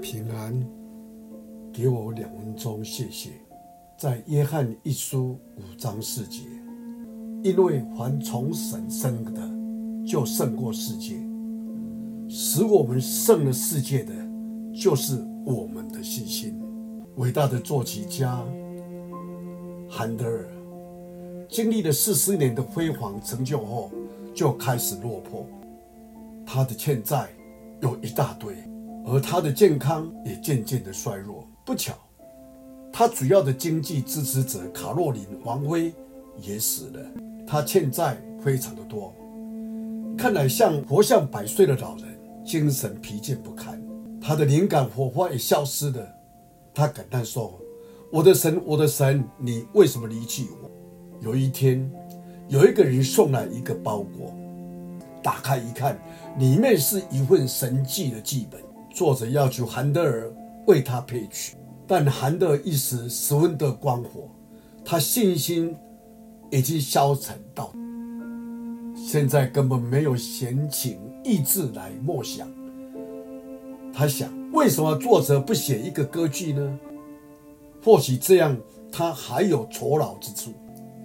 平安，给我两分钟，谢谢。在约翰一书五章四节，因为凡从神生的，就胜过世界；使我们胜了世界的，就是我们的信心。伟大的作曲家韩德尔，经历了四十年的辉煌成就后，就开始落魄，他的欠债有一大堆。而他的健康也渐渐的衰弱。不巧，他主要的经济支持者卡洛琳王妃也死了。他欠债非常的多，看来像活像百岁的老人，精神疲倦不堪。他的灵感火花也消失了。他感叹说：“我的神，我的神，你为什么离弃我？”有一天，有一个人送来一个包裹，打开一看，里面是一份神迹的剧本。作者要求韩德尔为他配曲，但韩德尔一时十分的光火，他信心已经消沉到，现在根本没有闲情逸致来默想。他想，为什么作者不写一个歌剧呢？或许这样他还有酬劳之处。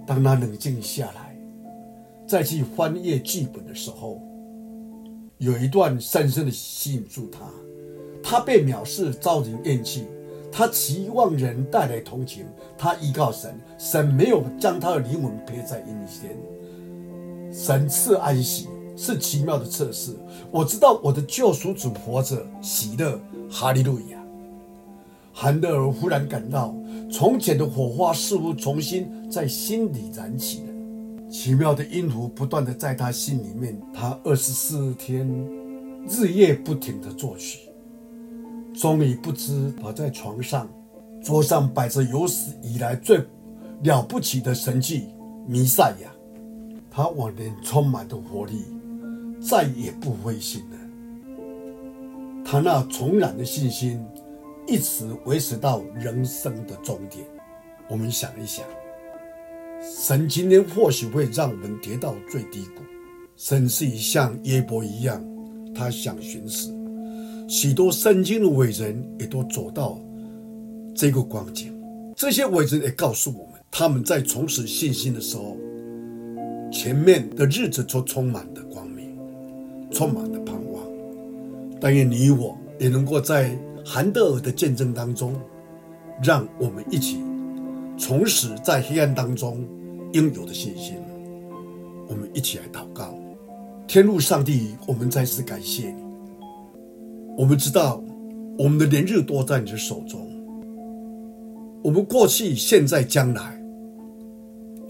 当他冷静下来，再去翻阅剧本的时候，有一段深深的吸引住他。他被藐视，遭人厌弃。他期望人带来同情。他依靠神，神没有将他的灵魂撇在阴间。神赐安息，是奇妙的测试。我知道我的救赎主活着，喜乐，哈利路亚。韩德尔忽然感到，从前的火花似乎重新在心里燃起了。奇妙的音符不断地在他心里面。他二十四天日夜不停地作曲。终于不知倒在床上，桌上摆着有史以来最了不起的神迹——弥赛亚。他往年充满的活力，再也不灰心了。他那重燃的信心，一直维持到人生的终点。我们想一想，神今天或许会让我们跌到最低谷，甚至于像耶伯一样，他想寻死。许多圣经的伟人也都走到这个光景，这些伟人也告诉我们，他们在重拾信心的时候，前面的日子都充满了光明，充满了盼望。但愿你我也能够在韩德尔的见证当中，让我们一起重拾在黑暗当中应有的信心。我们一起来祷告，天父上帝，我们再次感谢你。我们知道，我们的年日多在你的手中。我们过去、现在、将来，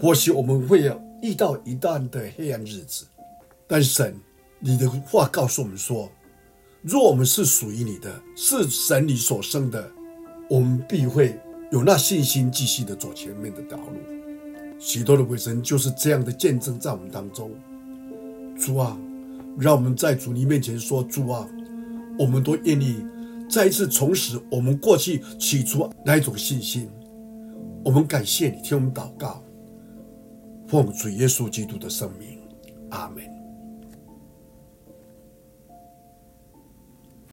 或许我们会要遇到一段的黑暗日子，但神，你的话告诉我们说，若我们是属于你的，是神你所生的，我们必会有那信心继续的走前面的道路。许多的伟人就是这样的见证在我们当中。主啊，让我们在主你面前说：主啊。我们都愿意再一次重拾我们过去起初那一种信心。我们感谢你，听我们祷告，奉主耶稣基督的圣名，阿门。